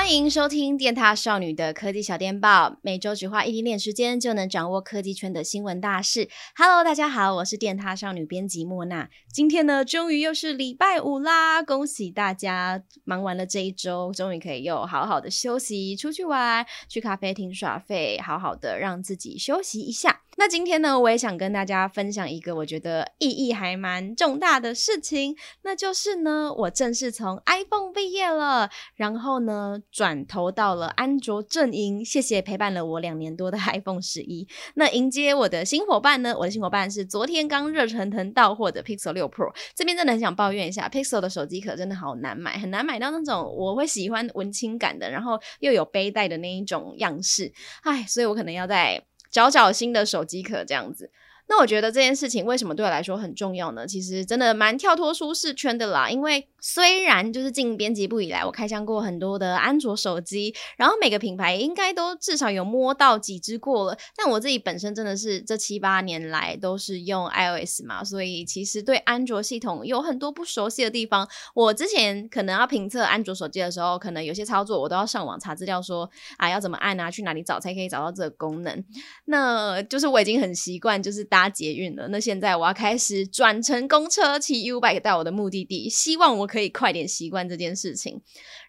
欢迎收听电獭少女的科技小电报，每周只花一点点时间就能掌握科技圈的新闻大事。Hello，大家好，我是电獭少女编辑莫娜。今天呢，终于又是礼拜五啦，恭喜大家忙完了这一周，终于可以又好好的休息，出去玩，去咖啡厅耍费，好好的让自己休息一下。那今天呢，我也想跟大家分享一个我觉得意义还蛮重大的事情，那就是呢，我正式从 iPhone 毕业了，然后呢，转投到了安卓阵营。谢谢陪伴了我两年多的 iPhone 十一。那迎接我的新伙伴呢，我的新伙伴是昨天刚热腾腾到货的 Pixel 6 Pro。这边真的很想抱怨一下，Pixel 的手机壳真的好难买，很难买到那种我会喜欢文青感的，然后又有背带的那一种样式。唉，所以我可能要在。找找新的手机壳这样子。那我觉得这件事情为什么对我来说很重要呢？其实真的蛮跳脱舒适圈的啦。因为虽然就是进编辑部以来，我开箱过很多的安卓手机，然后每个品牌应该都至少有摸到几只过了。但我自己本身真的是这七八年来都是用 iOS 嘛，所以其实对安卓系统有很多不熟悉的地方。我之前可能要评测安卓手机的时候，可能有些操作我都要上网查资料说，啊要怎么按啊，去哪里找才可以找到这个功能。那就是我已经很习惯，就是搭捷运了。那现在我要开始转乘公车，骑 U-bike 到我的目的地，希望我可以快点习惯这件事情。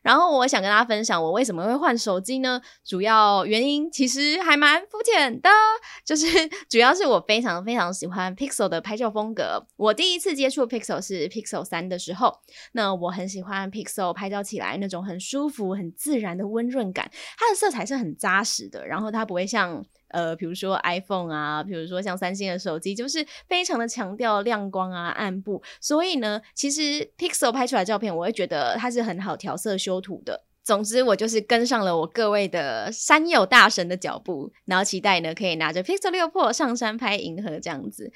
然后我想跟大家分享，我为什么会换手机呢？主要原因其实还蛮肤浅的，就是 主要是我非常非常喜欢 Pixel 的拍照风格。我第一次接触 Pixel 是 Pixel 三的时候，那我很喜欢 Pixel 拍照起来那种很舒服、很自然的温润感，它的色彩是很扎实的，然后它不会像。呃，比如说 iPhone 啊，比如说像三星的手机，就是非常的强调亮光啊、暗部，所以呢，其实 Pixel 拍出来照片，我会觉得它是很好调色修图的。总之，我就是跟上了我各位的山友大神的脚步，然后期待呢，可以拿着 Pixel 六 Pro 上山拍银河这样子。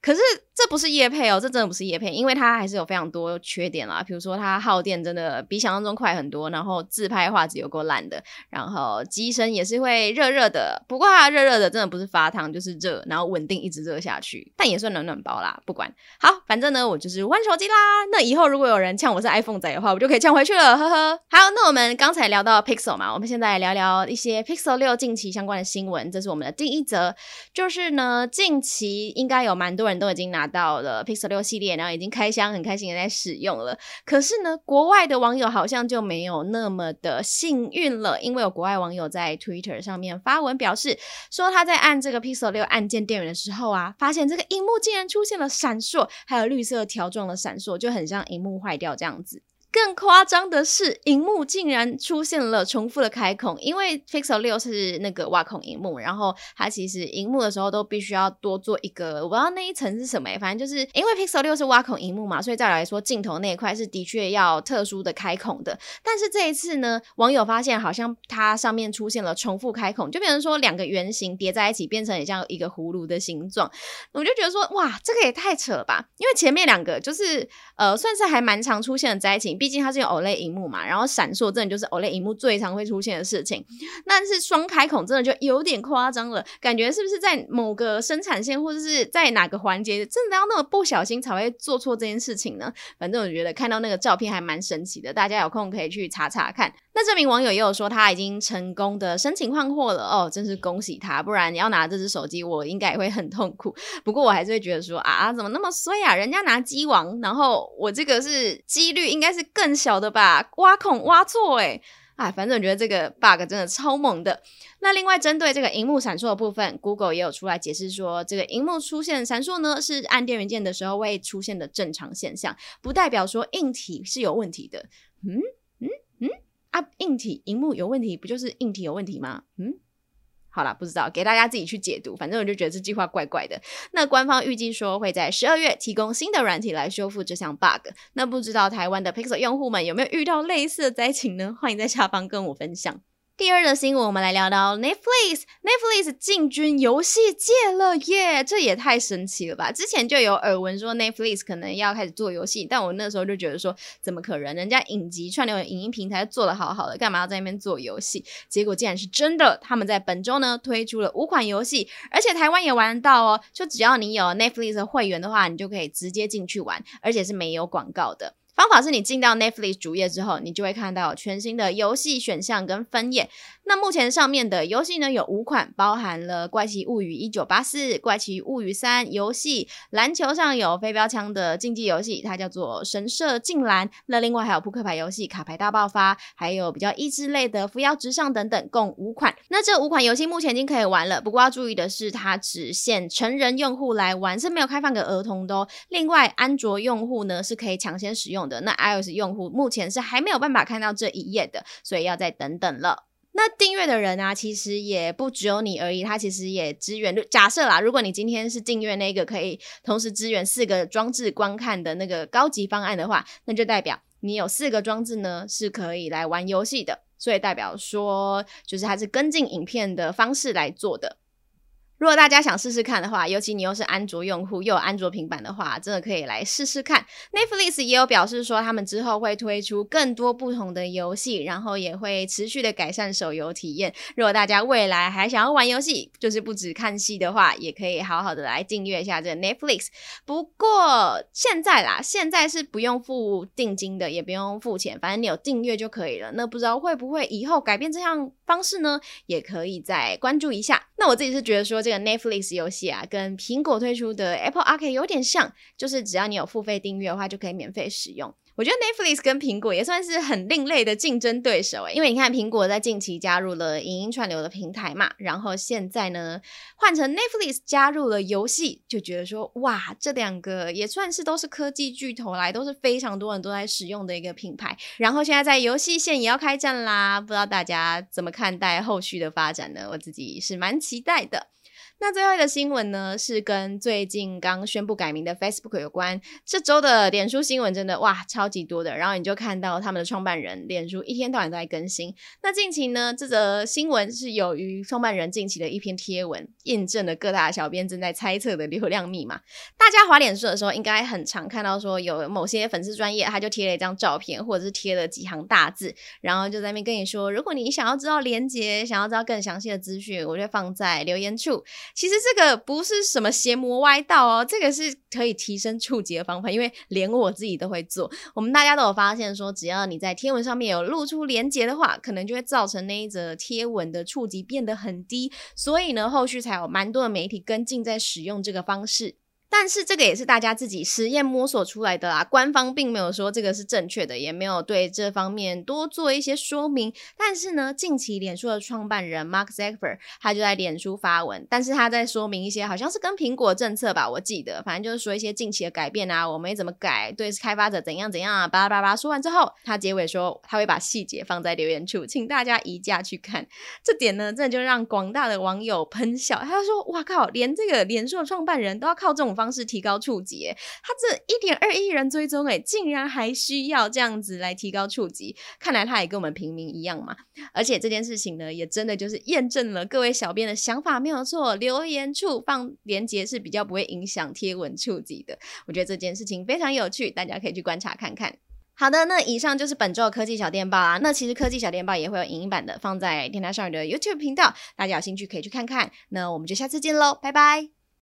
可是这不是叶配哦，这真的不是叶配，因为它还是有非常多缺点啦。比如说它耗电真的比想象中快很多，然后自拍画质有够烂的，然后机身也是会热热的。不过它热热的真的不是发烫，就是热，然后稳定一直热下去，但也算暖暖包啦。不管好，反正呢，我就是换手机啦。那以后如果有人呛我是 iPhone 仔的话，我就可以呛回去了，呵呵。好，那我们刚才聊到 Pixel 嘛，我们现在来聊聊一些 Pixel 6近期相关的新闻。这是我们的第一则，就是呢，近期应该有蛮多人都已经拿到了 Pixel 六系列，然后已经开箱，很开心的在使用了。可是呢，国外的网友好像就没有那么的幸运了，因为有国外网友在 Twitter 上面发文表示，说他在按这个 Pixel 六按键电源的时候啊，发现这个荧幕竟然出现了闪烁，还有绿色条状的闪烁，就很像荧幕坏掉这样子。更夸张的是，荧幕竟然出现了重复的开孔，因为 Pixel 6是那个挖孔荧幕，然后它其实荧幕的时候都必须要多做一个，我不知道那一层是什么，反正就是因为 Pixel 6是挖孔荧幕嘛，所以再来说镜头那一块是的确要特殊的开孔的。但是这一次呢，网友发现好像它上面出现了重复开孔，就变成说两个圆形叠在一起，变成很像一个葫芦的形状。我就觉得说，哇，这个也太扯了吧！因为前面两个就是呃，算是还蛮常出现的灾情毕竟它是用 OLED 荧幕嘛，然后闪烁真的就是 OLED 荧幕最常会出现的事情。但是双开孔真的就有点夸张了，感觉是不是在某个生产线或者是在哪个环节，真的要那么不小心才会做错这件事情呢？反正我觉得看到那个照片还蛮神奇的，大家有空可以去查查看。那这名网友也有说他已经成功的申请换货了哦，真是恭喜他！不然你要拿这只手机，我应该也会很痛苦。不过我还是会觉得说啊，怎么那么衰啊？人家拿机王，然后我这个是几率应该是更小的吧？挖孔挖错诶，哎，反正我觉得这个 bug 真的超猛的。那另外针对这个荧幕闪烁的部分，Google 也有出来解释说，这个荧幕出现闪烁呢，是按电源键的时候会出现的正常现象，不代表说硬体是有问题的。嗯嗯嗯。啊，硬体荧幕有问题，不就是硬体有问题吗？嗯，好啦，不知道，给大家自己去解读。反正我就觉得这句话怪怪的。那官方预计说会在十二月提供新的软体来修复这项 bug。那不知道台湾的 Pixel 用户们有没有遇到类似的灾情呢？欢迎在下方跟我分享。第二的新闻，我们来聊到 Netflix。Netflix 进军游戏界了耶，这也太神奇了吧！之前就有耳闻说 Netflix 可能要开始做游戏，但我那时候就觉得说，怎么可能？人家影集串流影音平台做的好好的，干嘛要在那边做游戏？结果竟然是真的，他们在本周呢推出了五款游戏，而且台湾也玩得到哦。就只要你有 Netflix 的会员的话，你就可以直接进去玩，而且是没有广告的。方法是你进到 Netflix 主页之后，你就会看到全新的游戏选项跟分页。那目前上面的游戏呢，有五款，包含了《怪奇物语一九八四》、《怪奇物语三》游戏，篮球上有飞镖枪的竞技游戏，它叫做《神射镜篮》。那另外还有扑克牌游戏《卡牌大爆发》，还有比较益智类的《扶摇直上》等等，共五款。那这五款游戏目前已经可以玩了，不过要注意的是，它只限成人用户来玩，是没有开放给儿童的哦。另外，安卓用户呢是可以抢先使用的。那 iOS 用户目前是还没有办法看到这一页的，所以要再等等了。那订阅的人啊，其实也不只有你而已，他其实也支援。假设啦，如果你今天是订阅那个可以同时支援四个装置观看的那个高级方案的话，那就代表你有四个装置呢是可以来玩游戏的，所以代表说就是它是跟进影片的方式来做的。如果大家想试试看的话，尤其你又是安卓用户，又有安卓平板的话，真的可以来试试看。Netflix 也有表示说，他们之后会推出更多不同的游戏，然后也会持续的改善手游体验。如果大家未来还想要玩游戏，就是不止看戏的话，也可以好好的来订阅一下这个 Netflix。不过现在啦，现在是不用付定金的，也不用付钱，反正你有订阅就可以了。那不知道会不会以后改变这项方式呢？也可以再关注一下。那我自己是觉得说。这个 Netflix 游戏啊，跟苹果推出的 Apple Arcade 有点像，就是只要你有付费订阅的话，就可以免费使用。我觉得 Netflix 跟苹果也算是很另类的竞争对手诶，因为你看苹果在近期加入了影音串流的平台嘛，然后现在呢换成 Netflix 加入了游戏，就觉得说哇，这两个也算是都是科技巨头来，都是非常多人都在使用的一个品牌。然后现在在游戏线也要开战啦，不知道大家怎么看待后续的发展呢？我自己是蛮期待的。那最后一个新闻呢，是跟最近刚宣布改名的 Facebook 有关。这周的脸书新闻真的哇，超级多的。然后你就看到他们的创办人脸书一天到晚都在更新。那近期呢，这则新闻是由于创办人近期的一篇贴文，印证了各大小编正在猜测的流量密码。大家滑脸书的时候，应该很常看到说有某些粉丝专业，他就贴了一张照片，或者是贴了几行大字，然后就在那边跟你说，如果你想要知道连接，想要知道更详细的资讯，我就放在留言处。其实这个不是什么邪魔歪道哦，这个是可以提升触及的方法，因为连我自己都会做。我们大家都有发现说，只要你在贴文上面有露出连接的话，可能就会造成那一则贴文的触及变得很低，所以呢，后续才有蛮多的媒体跟进在使用这个方式。但是这个也是大家自己实验摸索出来的啦，官方并没有说这个是正确的，也没有对这方面多做一些说明。但是呢，近期脸书的创办人 Mark Zuckerberg 他就在脸书发文，但是他在说明一些好像是跟苹果政策吧，我记得，反正就是说一些近期的改变啊，我们怎么改，对开发者怎样怎样啊，巴拉巴拉。说完之后，他结尾说他会把细节放在留言处，请大家移驾去看。这点呢，真的就让广大的网友喷笑，他就说：哇靠，连这个脸书的创办人都要靠这种方式提高触及，他这一点二亿人追踪，哎，竟然还需要这样子来提高触及，看来他也跟我们平民一样嘛。而且这件事情呢，也真的就是验证了各位小编的想法没有错，留言处放连接是比较不会影响贴文触及的。我觉得这件事情非常有趣，大家可以去观察看看。好的，那以上就是本周的科技小电报啊。那其实科技小电报也会有影音版的，放在电台少女的 YouTube 频道，大家有兴趣可以去看看。那我们就下次见喽，拜拜。